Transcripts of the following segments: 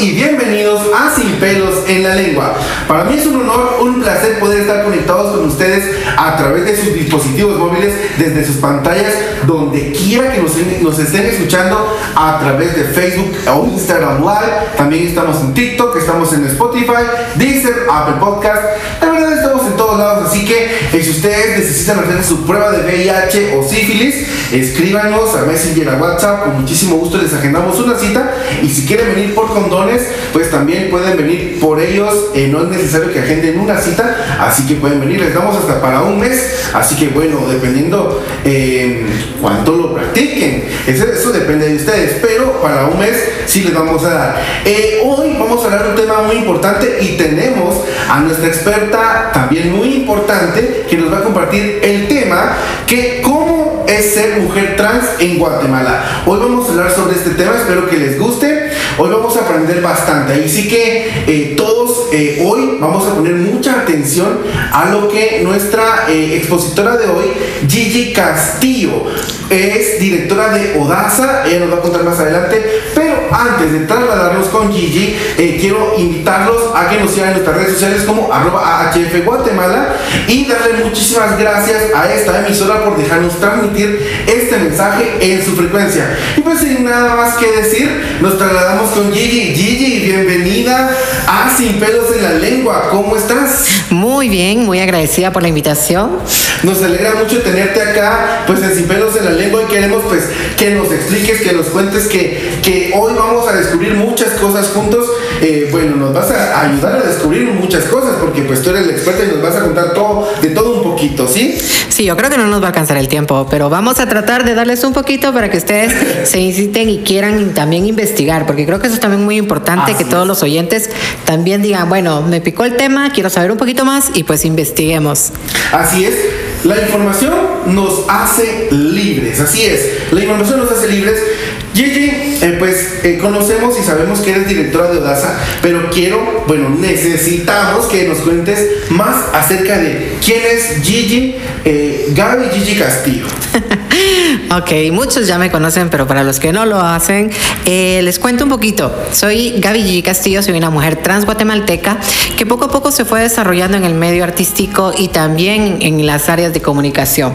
y bienvenidos a Sin Pelos en la Lengua. Para mí es un honor, un placer poder estar conectados con ustedes a través de sus dispositivos móviles, desde sus pantallas, donde quiera que nos, estén escuchando, a través de Facebook o Instagram Live. También estamos en TikTok, estamos en Spotify, Deezer, Apple Podcast. Todos lados, así que eh, si ustedes necesitan hacer su prueba de VIH o sífilis, escríbanos a Messenger, a WhatsApp, con muchísimo gusto les agendamos una cita y si quieren venir por condones, pues también pueden venir por ellos. Eh, no es necesario que agenden una cita, así que pueden venir. Les damos hasta para un mes. Así que bueno, dependiendo eh, cuánto lo practiquen, eso, depende de ustedes. Pero para un mes sí les vamos a dar. Hoy vamos a hablar de un tema muy importante y tenemos a nuestra experta también muy importante que nos va a compartir el tema que cómo es ser mujer trans en Guatemala. Hoy vamos a hablar sobre este tema, espero que les guste. Hoy vamos a aprender bastante. Y sí que eh, todos eh, hoy vamos a poner mucha atención a lo que nuestra eh, expositora de hoy, Gigi Castillo, es directora de Odaza. Ella nos va a contar más adelante. Antes de trasladarnos con Gigi, quiero invitarlos a que nos sigan en nuestras redes sociales como arroba AHF Guatemala y darle muchísimas gracias a esta emisora por dejarnos transmitir este mensaje en su frecuencia. Y pues sin nada más que decir, nos trasladamos con Gigi. Gigi, bienvenida a Sin Pelos en la Lengua. ¿Cómo estás? Muy bien, muy agradecida por la invitación. Nos alegra mucho tenerte acá, pues en Sin Pelos en la Lengua y queremos pues que nos expliques, que nos cuentes que, que hoy vamos a descubrir muchas cosas juntos. Eh, bueno, nos vas a ayudar a descubrir muchas cosas porque pues tú eres la experta y nos vas a contar todo, de todo un poquito, ¿sí? Sí, yo creo que no nos va a alcanzar el tiempo, pero vamos a tratar de darles un poquito para que ustedes se inciten y quieran también investigar, porque creo que eso es también muy importante, que todos los oyentes también digan, bueno, me picó el tema, quiero saber un poquito más y pues investiguemos. Así es, la información nos hace libres, así es, la información nos hace libres. Eh, pues eh, conocemos y sabemos que eres directora de Odaza, pero quiero, bueno, necesitamos que nos cuentes más acerca de quién es Gigi, eh, Gaby Gigi Castillo. ok, muchos ya me conocen, pero para los que no lo hacen, eh, les cuento un poquito. Soy Gaby G. Castillo, soy una mujer trans guatemalteca que poco a poco se fue desarrollando en el medio artístico y también en las áreas de comunicación.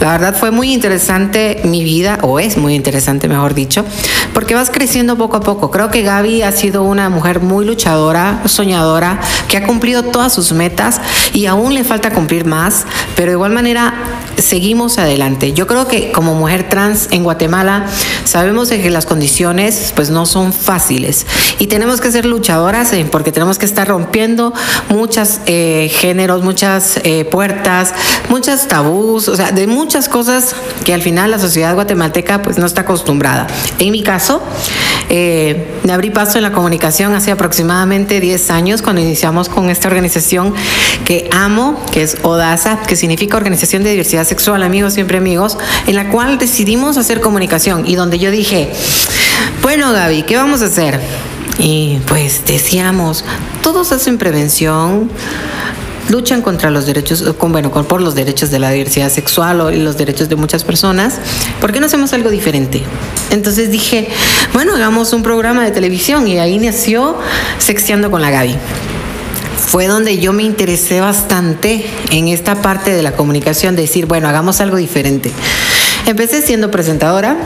La verdad fue muy interesante mi vida, o es muy interesante, mejor dicho, porque vas creciendo poco a poco. Creo que Gaby ha sido una mujer muy luchadora, soñadora, que ha cumplido todas sus metas y aún le falta cumplir más, pero de igual manera seguimos adelante. Yo creo que como mujer trans en Guatemala sabemos que las condiciones pues no son fáciles y tenemos que ser luchadoras eh, porque tenemos que estar rompiendo muchos eh, géneros, muchas eh, puertas, muchas tabús, o sea, de muchas cosas que al final la sociedad guatemalteca pues no está acostumbrada. En mi caso, me abrí paso en la comunicación hace aproximadamente 10 años cuando iniciamos con esta organización que amo, que es ODASA, que significa Organización de Diversidad Sexual, amigos, siempre amigos, en la cual decidimos hacer comunicación y donde yo dije, bueno Gaby, ¿qué vamos a hacer? Y pues decíamos, todos hacen prevención, luchan contra los derechos, con, bueno, por los derechos de la diversidad sexual y los derechos de muchas personas, ¿por qué no hacemos algo diferente? Entonces dije, bueno, hagamos un programa de televisión y ahí nació Sexteando con la Gaby fue donde yo me interesé bastante en esta parte de la comunicación, de decir, bueno, hagamos algo diferente. Empecé siendo presentadora,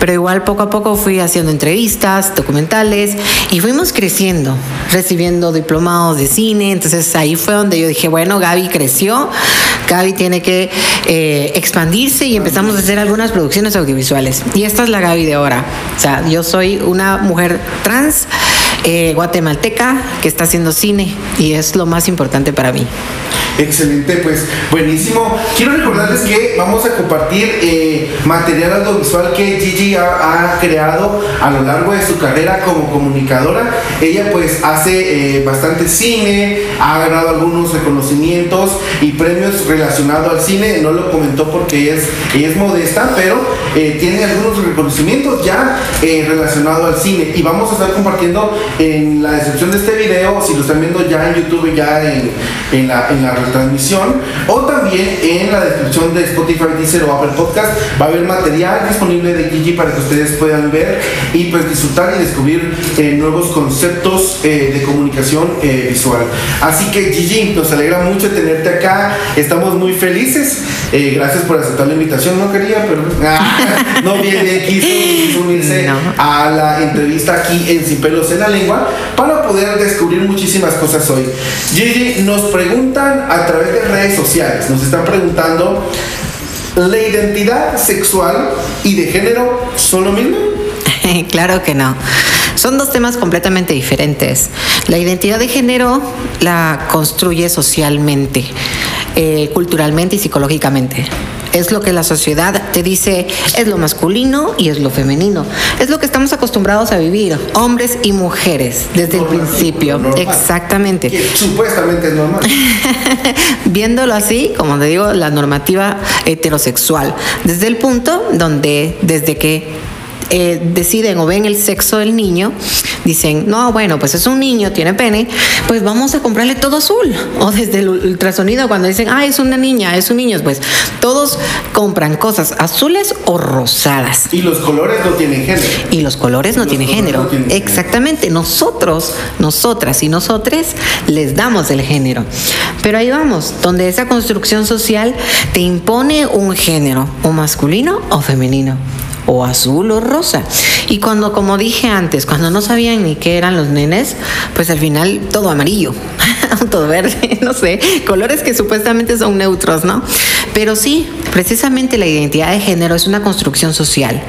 pero igual poco a poco fui haciendo entrevistas, documentales y fuimos creciendo, recibiendo diplomados de cine. Entonces ahí fue donde yo dije, bueno, Gaby creció, Gaby tiene que eh, expandirse y empezamos a hacer algunas producciones audiovisuales. Y esta es la Gaby de ahora. O sea, yo soy una mujer trans eh, guatemalteca que está haciendo cine y es lo más importante para mí. Excelente, pues buenísimo. Quiero recordarles que vamos a compartir eh, material audiovisual que Gigi ha, creado a lo largo de su carrera como comunicadora. Ella pues hace eh, bastante cine, ha ganado algunos reconocimientos y premios relacionados al cine. No lo comentó porque ella es, es modesta, pero eh, tiene algunos reconocimientos ya relacionados al cine. Y vamos a estar compartiendo en la descripción de este video, si lo están viendo ya en YouTube, ya en, en la, en la retransmisión o también en la descripción de Spotify, Deezer o Apple Podcast. Va a haber material disponible de Gigi para que ustedes puedan ver y pues disfrutar y descubrir eh, nuevos conceptos eh, de comunicación eh, visual. Así que Gigi, nos alegra mucho tenerte acá, estamos muy felices, gracias por aceptar la invitación, no quería, pero ah, no viene, quiso, unirse a la entrevista aquí en Sin Pelos en la Lengua para poder descubrir muchísimas cosas hoy. Gigi, nos preguntan a través de redes sociales, nos están preguntando, ¿la identidad sexual y de género son lo mismo? claro que no. Son dos temas completamente diferentes. La identidad de género la construye socialmente, eh, culturalmente y psicológicamente. Es lo que la sociedad te dice es lo masculino y es lo femenino. Es lo que estamos acostumbrados a vivir, hombres y mujeres, desde el principio. Exactamente. supuestamente es normal. Viéndolo así, como te digo, la normativa heterosexual. Desde el punto donde, desde que eh, deciden o ven el sexo del niño, dicen, no, bueno, pues es un niño, tiene pene, pues vamos a comprarle todo azul. O desde el ultrasonido, cuando dicen, ah, es una niña, es un niño, pues todos compran cosas azules o rosadas. Y los colores no tienen género. Y los colores no, tienen, género. Exactamente, nosotros, nosotras y nosotres les damos el género. Pero ahí vamos, donde esa construcción social te impone un género, o masculino o femenino o azul o rosa. Y cuando, como dije antes, cuando no sabían ni qué eran los nenes, pues al final todo amarillo, todo verde, no sé, colores que supuestamente son neutros, ¿no? Pero sí, precisamente la identidad de género es una construcción social,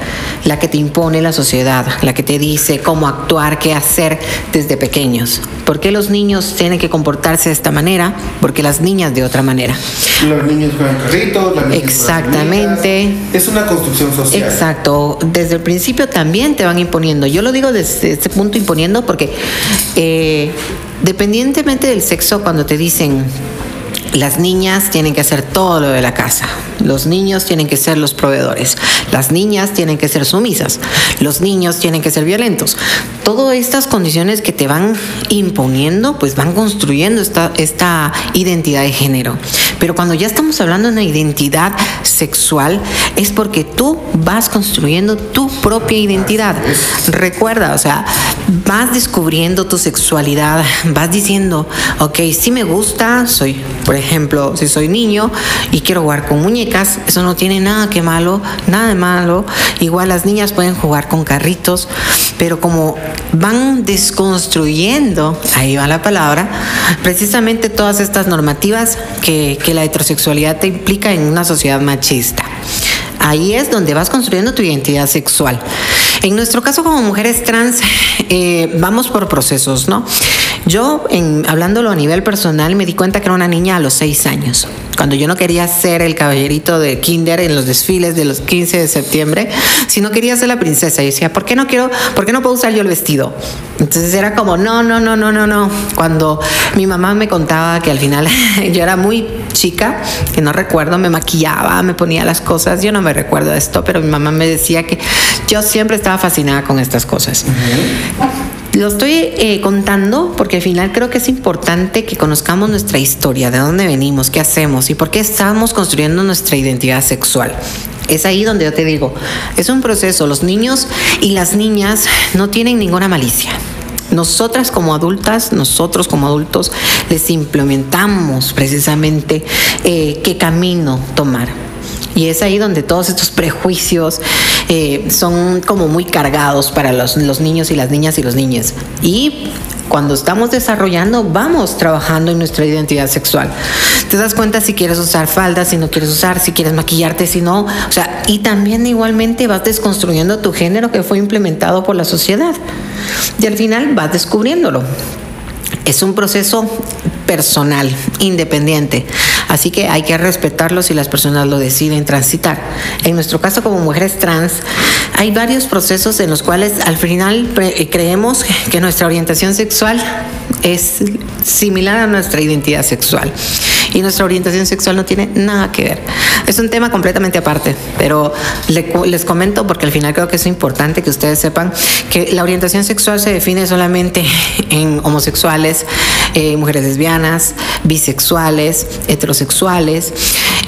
la que te impone la sociedad, la que te dice cómo actuar, qué hacer desde pequeños. ¿Por qué los niños tienen que comportarse de esta manera? Porque las niñas de otra manera. Los niños juegan carritos, las niñas Exactamente. Es una construcción social. Exacto. Desde el principio también te van imponiendo. Yo lo digo desde este punto imponiendo porque eh, dependientemente del sexo, cuando te dicen las niñas tienen que hacer todo lo de la casa. Los niños tienen que ser los proveedores. Las niñas tienen que ser sumisas. Los niños tienen que ser violentos. Todas estas condiciones que te van imponiendo, pues van construyendo esta, esta identidad de género. Pero cuando ya estamos hablando de una identidad sexual, es porque tú vas construyendo tu propia identidad. Recuerda, o sea, vas descubriendo tu sexualidad, vas diciendo, ok, si me gusta, soy, por ejemplo, si soy niño y quiero jugar con muñecas, eso no tiene nada que malo, nada de malo. Igual las niñas pueden jugar con carritos, pero como van desconstruyendo, ahí va la palabra, precisamente todas estas normativas que, la heterosexualidad te implica en una sociedad machista. Ahí es donde vas construyendo tu identidad sexual. En nuestro caso como mujeres trans, eh, vamos por procesos, ¿no? Yo, en, hablándolo a nivel personal, me di cuenta que era una niña a los seis años. Cuando yo no quería ser el caballerito de Kinder en los desfiles de los 15 de septiembre, sino quería ser la princesa. Y decía, ¿por qué no quiero, por qué no puedo usar yo el vestido? Entonces era como, no, no, no, no, no, no. Cuando mi mamá me contaba que al final yo era muy chica, que no recuerdo, me maquillaba, me ponía las cosas, yo no me recuerdo esto, pero mi mamá me decía que yo siempre estaba fascinada con estas cosas. Lo estoy eh, contando porque al final creo que es importante que conozcamos nuestra historia, de dónde venimos, qué hacemos y por qué estamos construyendo nuestra identidad sexual. Es ahí donde yo te digo, es un proceso, los niños y las niñas no tienen ninguna malicia. Nosotras como adultas, nosotros como adultos, les implementamos precisamente eh, qué camino tomar. Y es ahí donde todos estos prejuicios eh, son como muy cargados para los, los niños y las niñas y los niños. Y cuando estamos desarrollando, vamos trabajando en nuestra identidad sexual. Te das cuenta si quieres usar faldas, si no quieres usar, si quieres maquillarte, si no. O sea, y también igualmente vas desconstruyendo tu género que fue implementado por la sociedad. Y al final vas descubriéndolo. Es un proceso personal, independiente. Así que hay que respetarlo si las personas lo deciden transitar. En nuestro caso como mujeres trans, hay varios procesos en los cuales al final eh, creemos que nuestra orientación sexual es similar a nuestra identidad sexual. Y nuestra orientación sexual no tiene nada que ver. Es un tema completamente aparte, pero les comento porque al final creo que es importante que ustedes sepan que la orientación sexual se define solamente en homosexuales, eh, mujeres lesbianas, bisexuales, heterosexuales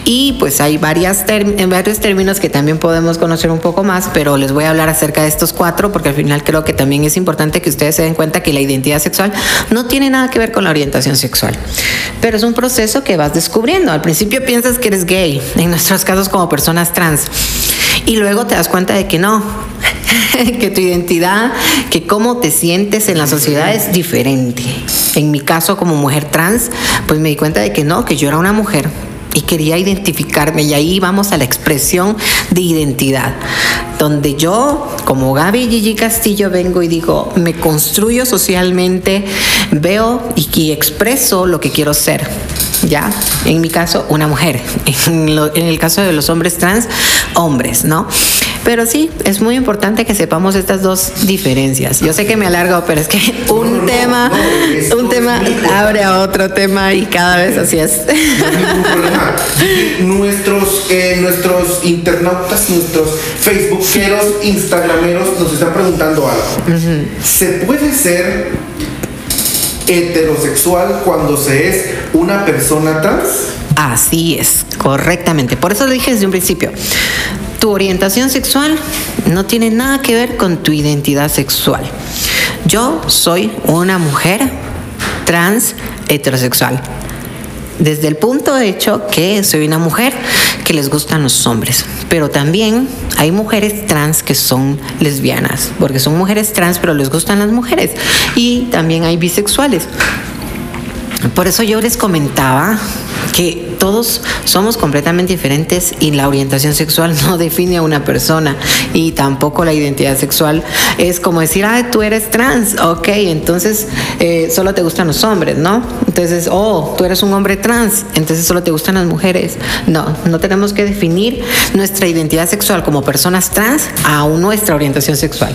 y pues hay varias en varios términos que también podemos conocer un poco más, pero les voy a hablar acerca de estos cuatro porque al final creo que también es importante que ustedes se den cuenta que la identidad sexual no tiene nada que ver con la orientación sexual, pero es un proceso que vas descubriendo. Al principio piensas que eres gay, en nuestros casos como personas trans, y luego te das cuenta de que no, que tu identidad, que cómo te sientes en la sociedad es diferente. En mi caso como mujer trans, pues me di cuenta de que no, que yo era una mujer y quería identificarme y ahí vamos a la expresión de identidad, donde yo como Gaby Gigi Castillo vengo y digo, me construyo socialmente, veo y, y expreso lo que quiero ser. ¿ya? En mi caso, una mujer. En, en, el caso de los hombres trans, hombres, ¿no? Pero sí, es muy importante que sepamos estas dos diferencias. Yo sé que me alargo, pero es que un tema, un tema abre a otro tema y cada vez así es. nuestros, eh, nuestros internautas, nuestros facebookeros, instagrameros nos están preguntando algo. ¿Se puede ser heterosexual cuando se es una persona trans? Así es, correctamente. Por eso lo dije desde un principio. Tu orientación sexual no tiene nada que ver con tu identidad sexual. Yo soy una mujer trans heterosexual. Desde el punto de hecho que soy una mujer que les gustan los hombres, pero también hay mujeres trans que son lesbianas, porque son mujeres trans pero les gustan las mujeres, y también hay bisexuales. Por eso yo les comentaba que todos somos completamente diferentes y la orientación sexual no define a una persona y tampoco la identidad sexual es como decir, ah, tú eres trans, ok, entonces eh, solo te gustan los hombres, ¿no? Entonces, oh, tú eres un hombre trans, entonces solo te gustan las mujeres. No, no tenemos que definir nuestra identidad sexual como personas trans a nuestra orientación sexual.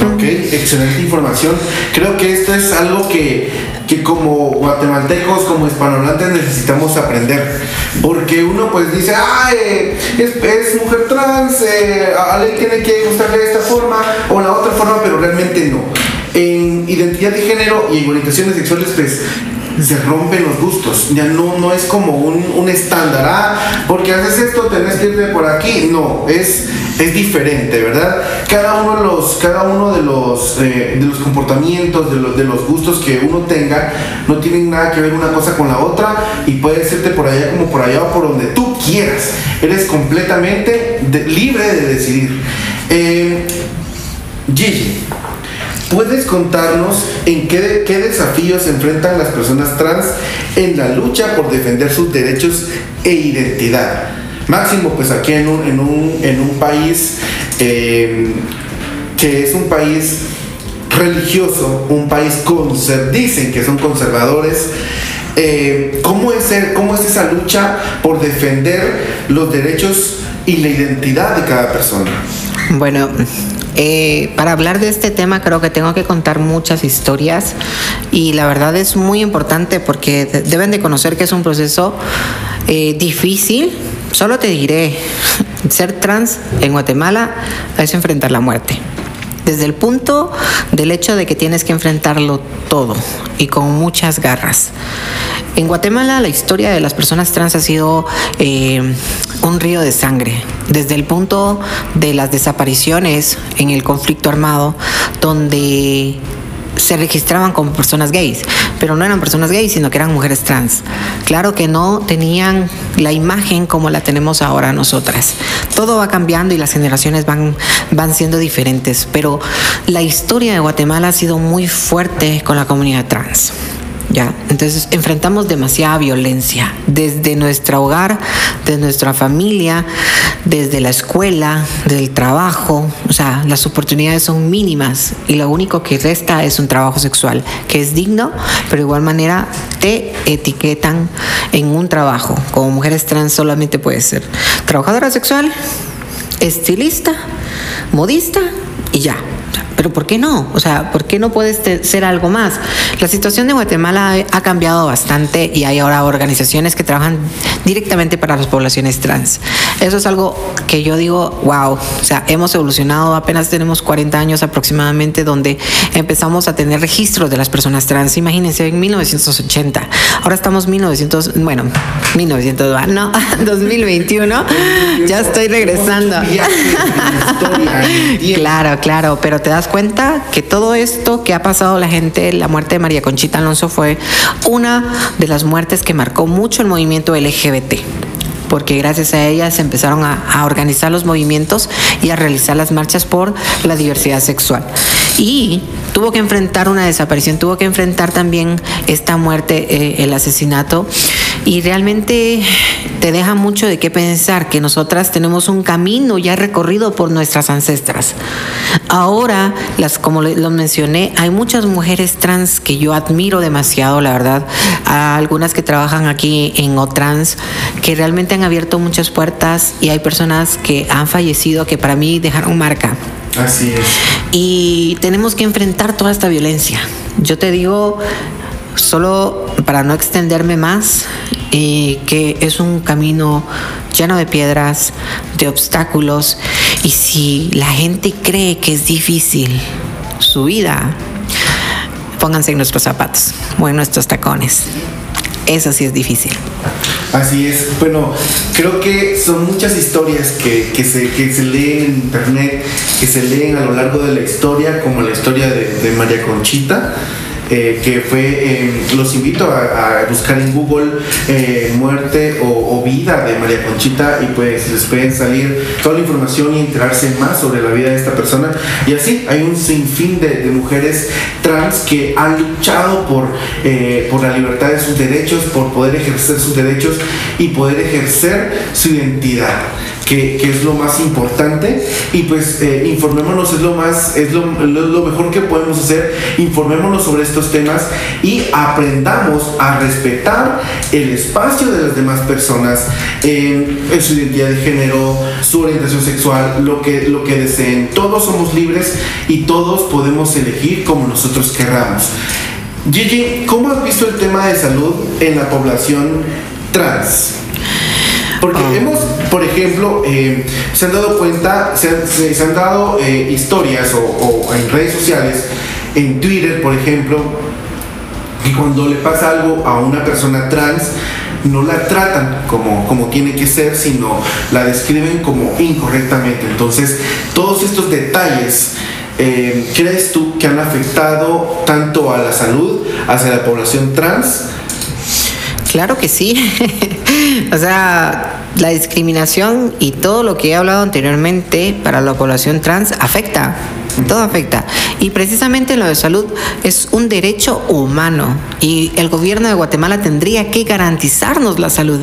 Ok, excelente información. Creo que esto es algo que, que como guatemaltecos, como hispanohablantes necesitamos aprender. Porque uno pues dice, ah, es, mujer trans, eh, a él tiene que gustarle de esta forma o la otra forma, pero realmente no. En identidad de género y en orientaciones sexuales pues se rompen los gustos. Ya no, no es como un, un estándar. Ah, porque haces esto, tenés que irte por aquí. No, es, es diferente, ¿verdad? Cada uno de los, cada uno de los, eh, de los comportamientos, de los, de los gustos que uno tenga, no tienen nada que ver una cosa con la otra y puedes irte por allá como por allá o por donde tú quieras. Eres completamente libre de decidir. Eh, Gigi, ¿Puedes contarnos en qué, qué desafíos enfrentan las personas trans en la lucha por defender sus derechos e identidad? Máximo, pues aquí en un, en un, país eh, que es un país religioso, un país conservador, dicen que son conservadores. Eh, ¿cómo, ¿Cómo es esa lucha por defender los derechos y la identidad de cada persona? Bueno, eh, para hablar de este tema creo que tengo que contar muchas historias y la verdad es muy importante porque deben de conocer que es un proceso eh, difícil. Solo te diré, ser trans en Guatemala es enfrentar la muerte desde el punto del hecho de que tienes que enfrentarlo todo y con muchas garras. En Guatemala la historia de las personas trans ha sido eh, un río de sangre, desde el punto de las desapariciones en el conflicto armado, donde se registraban como personas gays, pero no eran personas gays, sino que eran mujeres trans. Claro que no tenían la imagen como la tenemos ahora nosotras. Todo va cambiando y las generaciones van, van siendo diferentes, pero la historia de Guatemala ha sido muy fuerte con la comunidad trans. ¿Ya? Entonces enfrentamos demasiada violencia desde nuestro hogar, desde nuestra familia, desde la escuela, del trabajo, o sea, las oportunidades son mínimas y lo único que resta es un trabajo sexual que es digno, pero de igual manera te etiquetan en un trabajo. Como mujeres trans solamente puede ser trabajadora sexual, estilista, modista y ya. ¿Por qué no? O sea, ¿por qué no puedes ser algo más? La situación de Guatemala ha cambiado bastante y hay ahora organizaciones que trabajan directamente para las poblaciones trans. Eso es algo que yo digo, wow, o sea, hemos evolucionado, apenas tenemos 40 años aproximadamente donde empezamos a tener registros de las personas trans. Imagínense, en 1980. Ahora estamos 1900, bueno, 1900, no, 2021. Ya estoy regresando. Claro, claro, pero te das cuenta que todo esto que ha pasado la gente, la muerte de María Conchita Alonso fue una de las muertes que marcó mucho el movimiento LGBT porque gracias a ella se empezaron a, organizar los movimientos y a realizar las marchas por la diversidad sexual. Y tuvo que enfrentar una desaparición, tuvo que enfrentar también esta muerte, eh, el asesinato. Y realmente te deja mucho de qué pensar, que nosotras tenemos un camino ya recorrido por nuestras ancestras. Ahora, las, como lo mencioné, hay muchas mujeres trans que yo admiro demasiado, la verdad. algunas que trabajan aquí en OTrans, que realmente han abierto muchas puertas y hay personas que han fallecido que para mí dejaron marca. Así es. Y tenemos que enfrentar toda esta violencia. Yo te digo, solo para no extenderme más, eh, que es un camino lleno de piedras, de obstáculos, y si la gente cree que es difícil su vida, pónganse en nuestros zapatos o en nuestros tacones. Eso sí es difícil. Así es. Bueno, creo que son muchas historias que, se, que se leen en internet, que se leen a lo largo de la historia, como la historia de María Conchita. Eh, que fue, eh, los invito a, buscar en Google eh, muerte o, vida de María Conchita y pues les pueden salir toda la información y enterarse más sobre la vida de esta persona. Y así hay un sinfín de, de mujeres trans que han luchado por, por la libertad de sus derechos, por poder ejercer sus derechos y poder ejercer su identidad que, es lo más importante. Y pues eh, informémonos es lo más es lo, mejor que podemos hacer. Informémonos sobre estos temas y aprendamos a respetar el espacio de las demás personas en, su identidad de género su orientación sexual lo que lo que deseen. Todos somos libres y todos podemos elegir como nosotros querramos. Gigi, ¿cómo has visto el tema de salud en la población trans? Porque ah. hemos, por ejemplo, eh, se han dado cuenta, se han, dado eh, historias o, en redes sociales, en Twitter, por ejemplo, que cuando le pasa algo a una persona trans, no la tratan como, como tiene que ser, sino la describen como incorrectamente. Entonces, todos estos detalles, eh, ¿crees tú que han afectado tanto a la salud hacia la población trans? Claro que sí. o sea, la discriminación y todo lo que he hablado anteriormente para la población trans afecta todo afecta. Y precisamente lo de salud es un derecho humano y el gobierno de Guatemala tendría que garantizarnos la salud.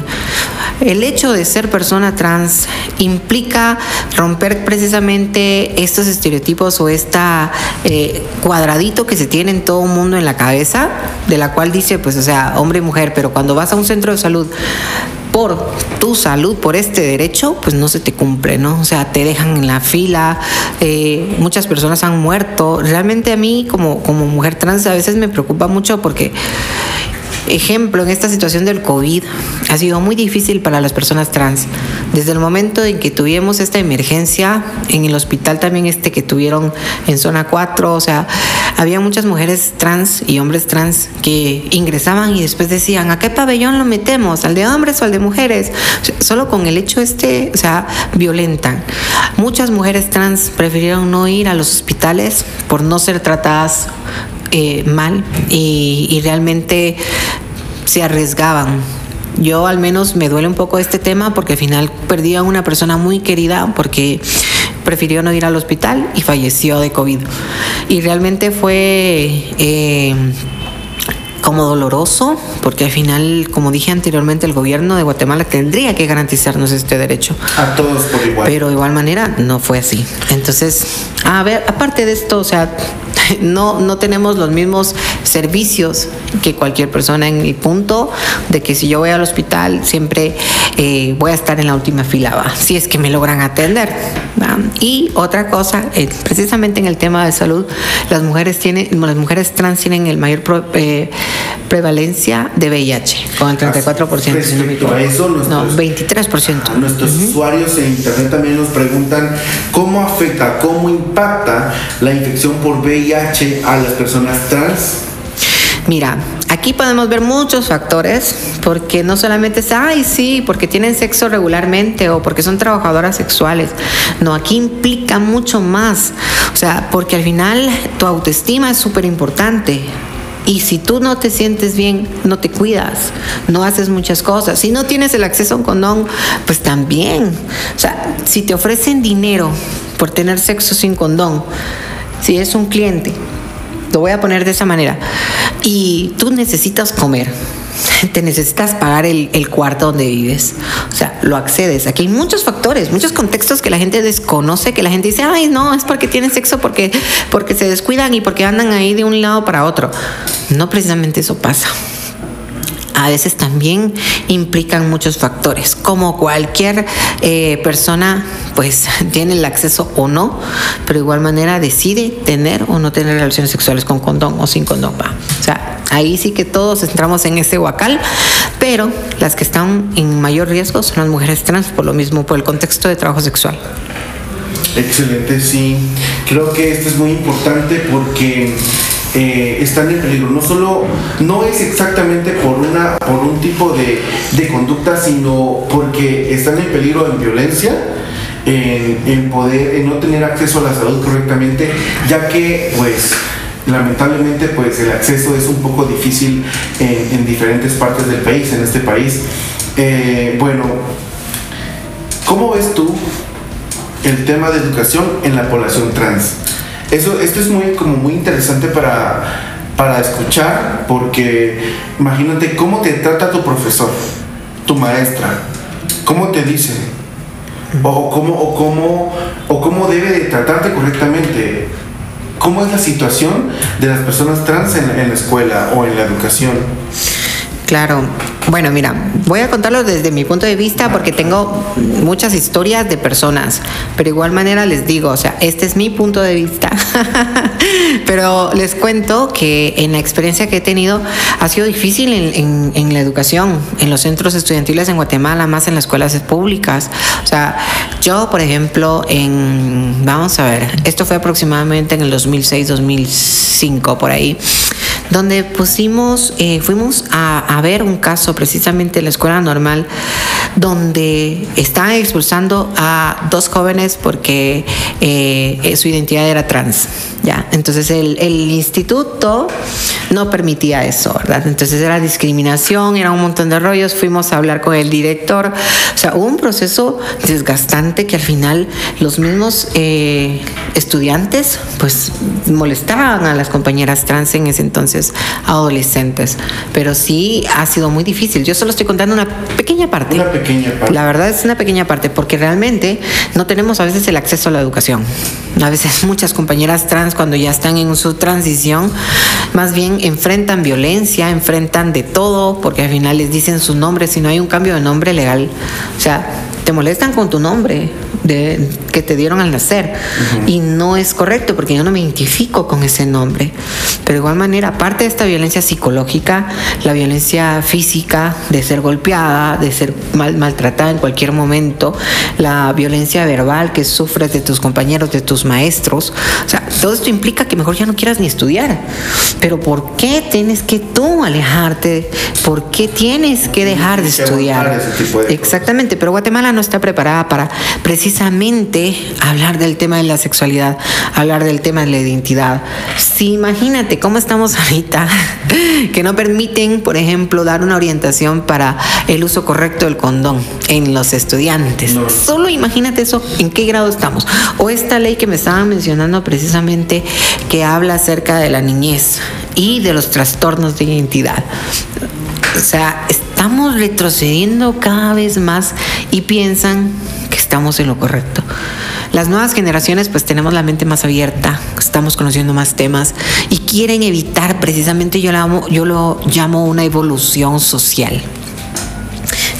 El hecho de ser persona trans implica romper precisamente estos estereotipos o esta eh, cuadradito que se tiene en todo el mundo en la cabeza, de la cual dice, pues, o sea, hombre y mujer, pero cuando vas a un centro de salud por tu salud, por este derecho, pues no se te cumple, ¿no? O sea, te dejan en la fila, eh, muchas personas han muerto. Realmente a mí como, como mujer trans a veces me preocupa mucho porque Ejemplo, en esta situación del COVID ha sido muy difícil para las personas trans. Desde el momento en que tuvimos esta emergencia, en el hospital también este que tuvieron en zona 4, o sea, había muchas mujeres trans y hombres trans que ingresaban y después decían, ¿a qué pabellón lo metemos? ¿Al de hombres o al de mujeres? solo con el hecho este, o sea, violentan. Muchas mujeres trans prefirieron no ir a los hospitales por no ser tratadas eh, mal y, realmente se arriesgaban. Yo al menos me duele un poco este tema porque al final perdí a una persona muy querida porque prefirió no ir al hospital y falleció de COVID. Y realmente fue eh, como doloroso, porque al final, como dije anteriormente, el gobierno de Guatemala tendría que garantizarnos este derecho. A todos por igual. Pero de igual manera no fue así. Entonces, A ver, aparte de esto, o sea, no, no tenemos los mismos servicios que cualquier persona en el punto de que si yo voy al hospital siempre eh, voy a estar en la última fila, ¿va? si es que me logran atender. Y otra cosa, eh, precisamente en el tema de salud, las mujeres tienen, las mujeres trans tienen el mayor eh, prevalencia de VIH, con el 34%. si no, a eso, no, 23%. nuestros usuarios en internet también nos preguntan cómo afecta, cómo impacta la infección por VIH a las personas trans. Mira, aquí podemos ver muchos factores, porque no solamente es, ay, sí, porque tienen sexo regularmente o porque son trabajadoras sexuales. No, aquí implica mucho más. O sea, porque al final tu autoestima es súper importante. Y si tú no te sientes bien, no te cuidas, no haces muchas cosas. Si no tienes el acceso a un condón, pues también. O sea, si te ofrecen dinero por tener sexo sin condón, si es un cliente, lo voy a poner de esa manera, y tú necesitas comer, te necesitas pagar el, cuarto donde vives. O sea, lo accedes. Aquí hay muchos factores, muchos contextos que la gente desconoce, que la gente dice, ay, no, es porque tienen sexo, porque, porque se descuidan y porque andan ahí de un lado para otro. No precisamente eso pasa a veces también implican muchos factores. Como cualquier eh, persona, pues tiene el acceso o no, pero de igual manera decide tener o no tener relaciones sexuales con condón o sin condón. O sea, ahí sí que todos entramos en ese huacal, pero las que están en mayor riesgo son las mujeres trans, por lo mismo, por el contexto de trabajo sexual. Excelente, sí. Creo que esto es muy importante porque eh, están en peligro. No solo, no es exactamente por, una, por un tipo de, conducta, sino porque están en peligro en violencia. En, poder, en no tener acceso a la salud correctamente, ya que pues lamentablemente pues el acceso es un poco difícil en, diferentes partes del país, en este país. Eh, bueno, ¿cómo ves tú el tema de educación en la población trans? Eso, esto es muy, como muy interesante para, para escuchar, porque imagínate cómo te trata tu profesor, tu maestra, cómo te dice, o cómo, o cómo, o cómo debe de tratarte correctamente. ¿Cómo es la situación de las personas trans en, en la escuela o en la educación? Claro. Bueno, mira, voy a contarlo desde mi punto de vista porque tengo muchas historias de personas, pero igual manera les digo, o sea, este es mi punto de vista. pero les cuento que en la experiencia que he tenido ha sido difícil en, en, la educación, en los centros estudiantiles en Guatemala, más en las escuelas públicas. O sea, yo, por ejemplo, en, vamos a ver, esto fue aproximadamente en el 2006, 2005, por ahí donde pusimos, eh, fuimos a, ver un caso precisamente en la escuela normal, donde estaban expulsando a dos jóvenes porque eh, su identidad era trans. Ya, entonces el, instituto no permitía eso, ¿verdad? Entonces era discriminación, era un montón de rollos. Fuimos a hablar con el director. O sea, hubo un proceso desgastante que al final los mismos eh, estudiantes, pues molestaban a las compañeras trans en ese entonces, adolescentes. Pero sí ha sido muy difícil. Yo solo estoy contando una pequeña parte. Una pequeña parte. La verdad es una pequeña parte, porque realmente no tenemos a veces el acceso a la educación. A veces muchas compañeras trans cuando ya están en su transición, más bien enfrentan violencia, enfrentan de todo, porque al final les dicen su nombre, si no hay un cambio de nombre legal. O sea, te molestan con tu nombre de, que te dieron al nacer. Y no es correcto porque yo no me identifico con ese nombre. Pero de igual manera, aparte de esta violencia psicológica, la violencia física, de ser golpeada, de ser mal, maltratada en cualquier momento, la violencia verbal que sufres de tus compañeros, de tus maestros, o sea, todo esto implica que mejor ya no quieras ni estudiar. Pero ¿por qué tienes que tú alejarte? ¿Por qué tienes que dejar de estudiar? Exactamente, pero Guatemala no está preparada para precisamente hablar del tema de la sexualidad, hablar del tema de la identidad. Sí, imagínate cómo estamos ahorita, que no permiten, por ejemplo, dar una orientación para el uso correcto del condón en los estudiantes. Solo imagínate eso, en qué grado estamos. O esta ley que me estaban mencionando precisamente que habla acerca de la niñez y de los trastornos de identidad. O sea, estamos retrocediendo cada vez más y piensan que estamos en lo correcto. las nuevas generaciones pues tenemos la mente más abierta, estamos conociendo más temas y quieren evitar precisamente, yo, amo, yo lo llamo una evolución social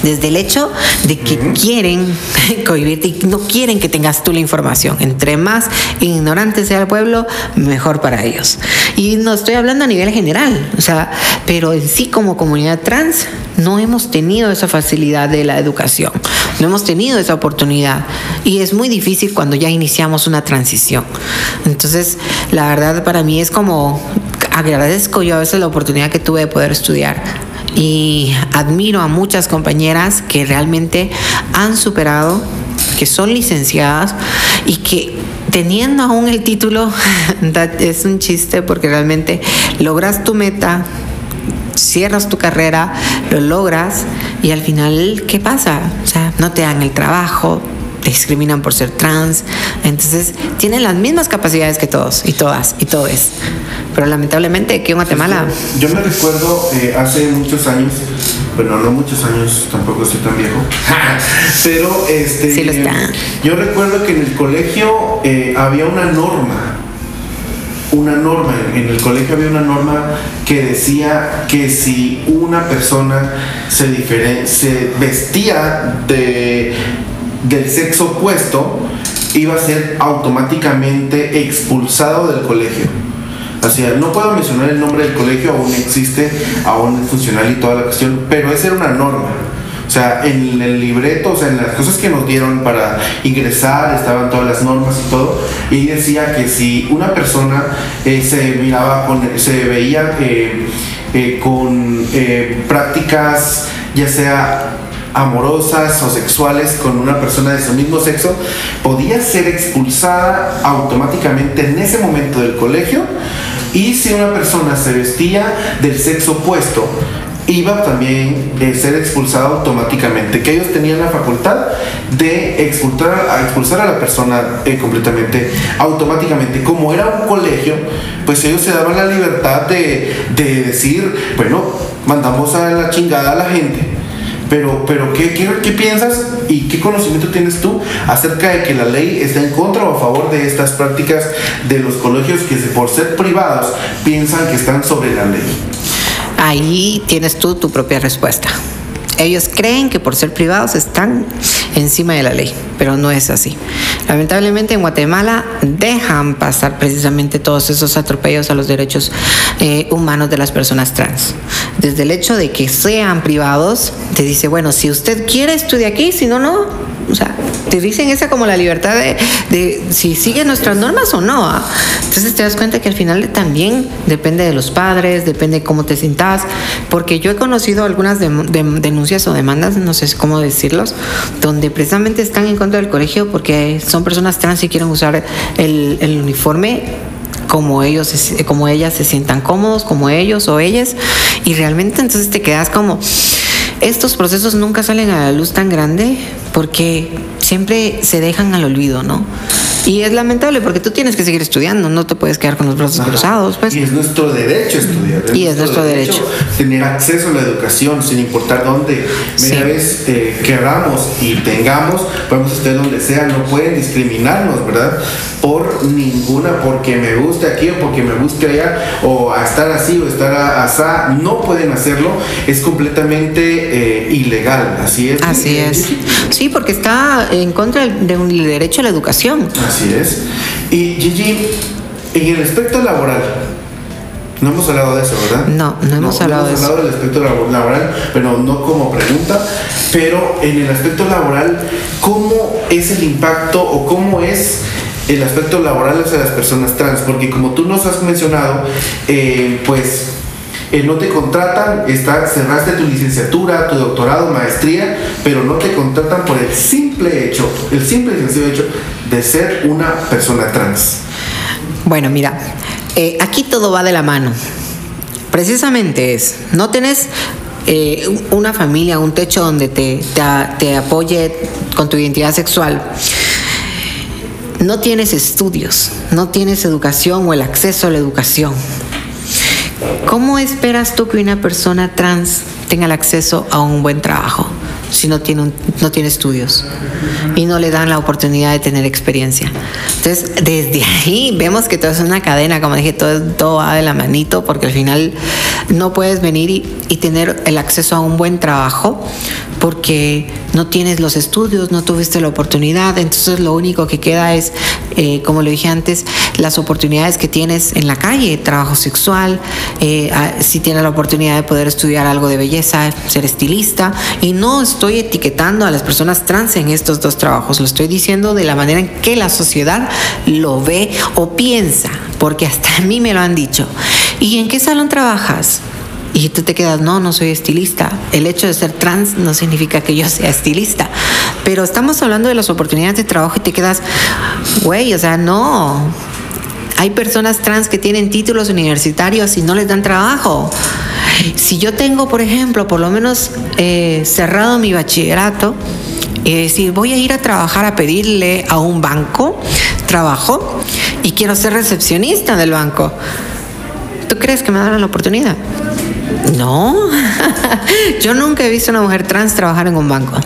desde el hecho de que quieren cohibirte y no quieren que tengas tú la información. Entre más ignorante sea el pueblo, mejor para ellos. Y no estoy hablando a nivel general, o sea, pero en sí como comunidad trans no hemos tenido esa facilidad de la educación, no hemos tenido esa oportunidad y es muy difícil cuando ya iniciamos una transición. Entonces, la verdad para mí es como agradezco yo a veces la oportunidad que tuve de poder estudiar y admiro a muchas compañeras que realmente han superado, que son licenciadas y que teniendo aún el título es un chiste porque realmente logras tu meta, cierras tu carrera, lo logras y al final, ¿qué pasa? O sea, no te dan el trabajo, discriminan por ser trans. Entonces, tienen las mismas capacidades que todos y todas y todos. Pero lamentablemente aquí en Guatemala... Yo me recuerdo eh, hace muchos años, bueno, no muchos años, tampoco soy tan viejo, pero este... Sí lo está. Yo recuerdo que en el colegio eh, había una norma una norma, en el colegio había una norma que decía que si una persona se, se vestía de del sexo opuesto iba a ser automáticamente expulsado del colegio. Así, no puedo mencionar el nombre del colegio, aún existe, aún es funcional y toda la cuestión, pero esa era una norma. O sea, en el libreto, o sea, en las cosas que nos dieron para ingresar, estaban todas las normas y todo, y decía que si una persona eh, se miraba con, se veía eh, eh, con prácticas, ya sea amorosas o sexuales con una persona de su mismo sexo, podía ser expulsada automáticamente en ese momento del colegio y si una persona se vestía del sexo opuesto, iba también a ser expulsada automáticamente, que ellos tenían la facultad de expulsar a, expulsar a la persona eh, completamente, automáticamente. Como era un colegio, pues ellos se daban la libertad de, de decir, bueno, mandamos a la chingada a la gente pero, pero ¿qué, qué, piensas y qué conocimiento tienes tú acerca de que la ley está en contra o a favor de estas prácticas de los colegios que por ser privados piensan que están sobre la ley? Ahí tienes tú tu propia respuesta. Ellos creen que por ser privados están encima de la ley, pero no es así. Lamentablemente en Guatemala dejan pasar precisamente todos esos atropellos a los derechos eh, humanos de las personas trans. Desde el hecho de que sean privados, te dice, bueno, si usted quiere estudia aquí, si no, no. O sea, te dicen esa como la libertad de, si sigue nuestras normas o no. ¿ah? Entonces te das cuenta que al final también depende de los padres, depende de cómo te sientas, porque yo he conocido algunas denuncias o demandas, no sé cómo decirlos, donde precisamente están en contra del colegio porque son personas trans y quieren usar el, el uniforme como ellos, como ellas se sientan cómodos, como ellos o ellas, y realmente entonces te quedas como, estos procesos nunca salen a la luz tan grande porque siempre se dejan al olvido, ¿no? Y es lamentable porque tú tienes que seguir estudiando, no te puedes quedar con los brazos cruzados. Pues. Y es nuestro derecho estudiar. y es nuestro derecho, Tener acceso a la educación sin importar dónde, media vez eh, queramos y tengamos, podemos estudiar donde sea, no pueden discriminarnos, ¿verdad? Por ninguna, porque me guste aquí o porque me guste allá, o a estar así o estar asá, no pueden hacerlo, es completamente eh, ilegal, así es. Así es. Sí, porque está en contra de un derecho a la educación. Así es. Y Gigi, en el aspecto laboral, no hemos hablado de eso, ¿verdad? No, no hemos hablado de eso. Hemos hablado del aspecto laboral, pero no como pregunta. Pero en el aspecto laboral, ¿cómo es el impacto o cómo es el aspecto laboral hacia las personas trans? Porque como tú nos has mencionado, eh, pues eh, no te contratan, está, cerraste tu licenciatura, tu doctorado, maestría, pero no te contratan por el simple hecho, el simple y sencillo hecho de ser una persona trans. Bueno, mira, eh, aquí todo va de la mano. Precisamente es, no tenés eh, una familia, un techo donde te, te apoye con tu identidad sexual no tienes estudios, no tienes educación o el acceso a la educación. ¿Cómo esperas tú que una persona trans tenga el acceso a un buen trabajo? Si no tiene, no tiene estudios y no le dan la oportunidad de tener experiencia. Entonces, desde ahí vemos que todo es una cadena, como dije, todo, todo va de la manito, porque al final no puedes venir y tener el acceso a un buen trabajo porque no tienes los estudios, no tuviste la oportunidad, entonces lo único que queda es, eh, como lo dije antes, las oportunidades que tienes en la calle, trabajo sexual, eh, si tienes la oportunidad de poder estudiar algo de belleza, ser estilista, y no estoy etiquetando a las personas trans en estos dos trabajos, lo estoy diciendo de la manera en que la sociedad lo ve o piensa, porque hasta a mí me lo han dicho. ¿Y en qué salón trabajas? Y tú te quedas, no, no soy estilista. El hecho de ser trans no significa que yo sea estilista. Pero estamos hablando de las oportunidades de trabajo y te quedas, güey, o sea, no. Hay personas trans que tienen títulos universitarios y no les dan trabajo. Si yo tengo, por ejemplo, por lo menos eh, cerrado mi bachillerato, y decir, voy a ir a trabajar a pedirle a un banco trabajo y quiero ser recepcionista del banco. ¿Tú crees que me dan la oportunidad? No, yo nunca he visto a una mujer trans trabajar en un banco.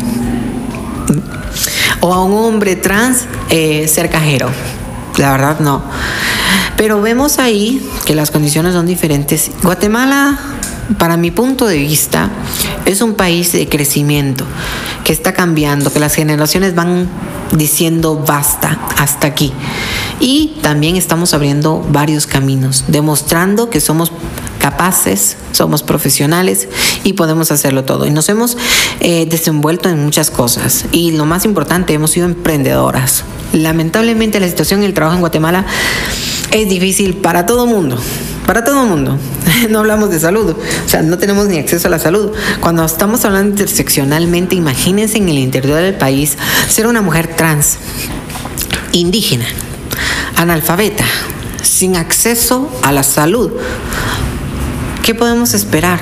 O a un hombre trans eh, ser cajero. La verdad no. Pero vemos ahí que las condiciones son diferentes. Guatemala, para mi punto de vista, es un país de crecimiento, que está cambiando, que las generaciones van diciendo basta, hasta aquí. Y también estamos abriendo varios caminos, demostrando que somos capaces, somos profesionales y podemos hacerlo todo. Y nos hemos eh, desenvuelto en muchas cosas. Y lo más importante, hemos sido emprendedoras. Lamentablemente la situación en el trabajo en Guatemala es difícil para todo mundo. Para todo el mundo. No hablamos de salud. O sea, no tenemos ni acceso a la salud. Cuando estamos hablando interseccionalmente, imagínense en el interior del país ser una mujer trans, indígena, analfabeta, sin acceso a la salud. ¿Qué podemos esperar?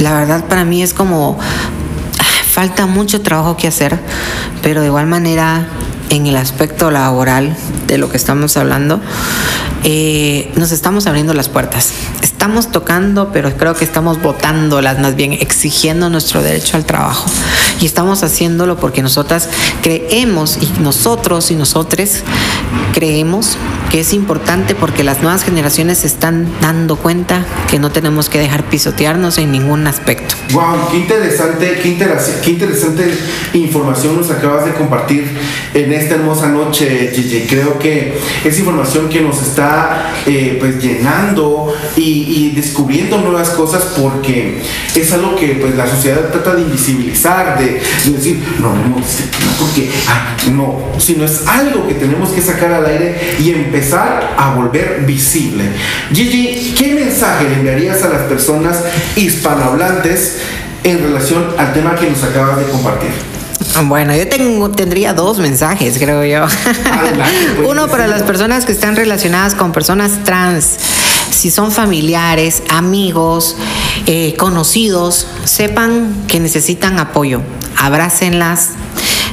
La verdad para mí es como ah, falta mucho trabajo que hacer, pero de igual manera en el aspecto laboral de lo que estamos hablando, eh, nos estamos abriendo las puertas. Estamos tocando, pero creo que estamos votándolas, más bien exigiendo nuestro derecho al trabajo. Y estamos haciéndolo porque nosotras creemos, y nosotros y nosotres creemos que es importante porque las nuevas generaciones se están dando cuenta que no tenemos que dejar pisotearnos en ningún aspecto. Wow, qué interesante, qué, qué interesante información nos acabas de compartir en esta hermosa noche, Gigi. Creo que es información que nos está eh, pues llenando y, descubriendo nuevas cosas porque es algo que pues la sociedad trata de invisibilizar, de, decir, no, no, no, porque, ah, no, sino es algo que tenemos que sacar al aire y empezar a volver visible. Gigi, ¿qué mensaje le enviarías a las personas hispanohablantes en relación al tema que nos acabas de compartir? Bueno, yo tengo, tendría dos mensajes, creo yo. Pues, Uno para las personas que están relacionadas con personas trans. Si son familiares, amigos, eh, conocidos, sepan que necesitan apoyo. Abrácenlas,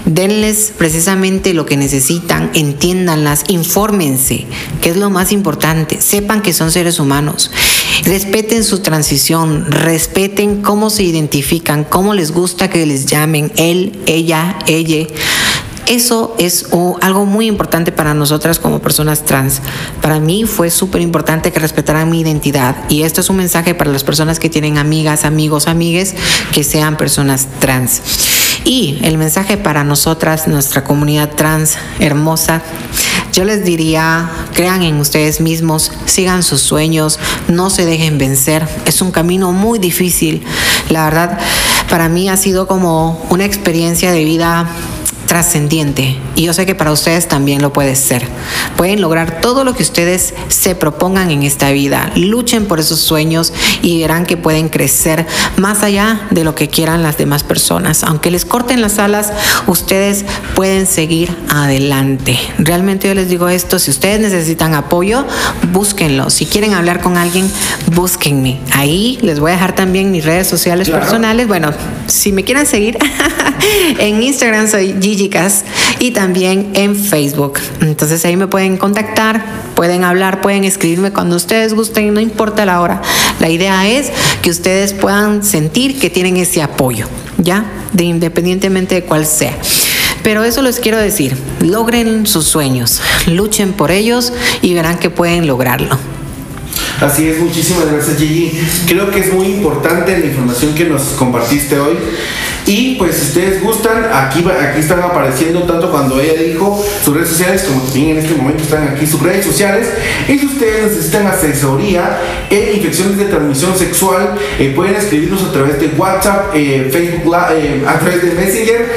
denles precisamente lo que necesitan, entiéndanlas, infórmense, que es lo más importante, sepan que son seres humanos, respeten su transición, respeten cómo se identifican, cómo les gusta que les llamen él, ella, ella. Eso es algo muy importante para nosotras como personas trans. Para mí fue súper importante que respetaran mi identidad y esto es un mensaje para las personas que tienen amigas, amigos, amigues que sean personas trans. Y el mensaje para nosotras, nuestra comunidad trans hermosa, yo les diría, crean en ustedes mismos, sigan sus sueños, no se dejen vencer. Es un camino muy difícil. La verdad, para mí ha sido como una experiencia de vida trascendiente. Y yo sé que para ustedes también lo puede ser. Pueden lograr todo lo que ustedes se propongan en esta vida. Luchen por esos sueños y verán que pueden crecer más allá de lo que quieran las demás personas. Aunque les corten las alas, ustedes pueden seguir adelante. Realmente yo les digo esto, si ustedes necesitan apoyo, búsquenlo. Si quieren hablar con alguien, búsquenme. Ahí les voy a dejar también mis redes sociales personales. Bueno, si me quieren seguir, en Instagram soy Gigi y también en Facebook. Entonces ahí me pueden contactar, pueden hablar, pueden escribirme cuando ustedes gusten, no importa la hora. La idea es que ustedes puedan sentir que tienen ese apoyo. ya, de independientemente de cuál sea. Pero eso les quiero decir, logren sus sueños, luchen por ellos y verán que pueden lograrlo. Así es, muchísimas gracias Gigi. Creo que es muy importante la información que nos compartiste hoy. Y pues si ustedes gustan, aquí, aquí están apareciendo tanto cuando ella dijo sus redes sociales como también en este momento están aquí sus redes sociales. Y si ustedes necesitan asesoría en infecciones de transmisión sexual, eh, pueden escribirnos a través de WhatsApp, eh, Facebook, eh, a través de Messenger.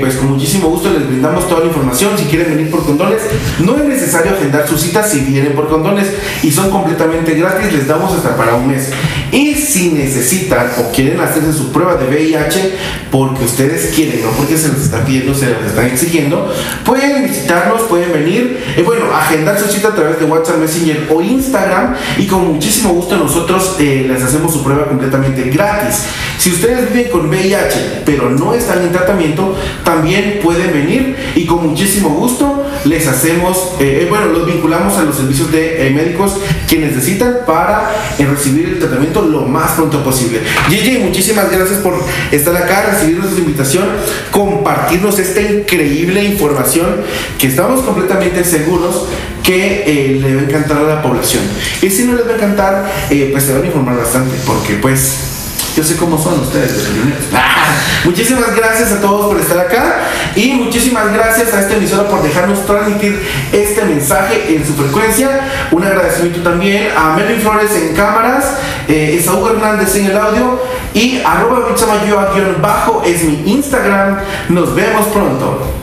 pues con muchísimo gusto les brindamos toda la información. Si quieren venir por condones, no es necesario agendar su cita si vienen por condones y son completamente gratis. Les damos hasta para un mes. Y si necesitan o quieren hacerse su prueba de VIH, porque ustedes quieren, no porque se les está pidiendo, se les están exigiendo, pueden visitarnos, pueden venir, eh, bueno, agendar su cita a través de WhatsApp Messenger o Instagram. Y con muchísimo gusto nosotros eh, les hacemos su prueba completamente gratis. Si ustedes viven con VIH pero no están en tratamiento, también pueden venir. Y con muchísimo gusto les hacemos, eh, bueno, los vinculamos a los servicios de médicos que necesitan para recibir el tratamiento lo más pronto posible. Gigi, muchísimas gracias por estar acá, recibir nuestra invitación, compartirnos esta increíble información que estamos completamente seguros que eh, le va a encantar a la población. Y si no les va a encantar, eh, pues se van a informar bastante, porque pues yo sé cómo son ustedes los primeros. muchísimas gracias a todos por estar acá y muchísimas gracias a esta emisora por dejarnos transmitir este mensaje en su frecuencia. Un agradecimiento también a Melvin Flores en cámaras, eh, Hernández en el audio y arroba bajo es mi Instagram. Nos vemos pronto.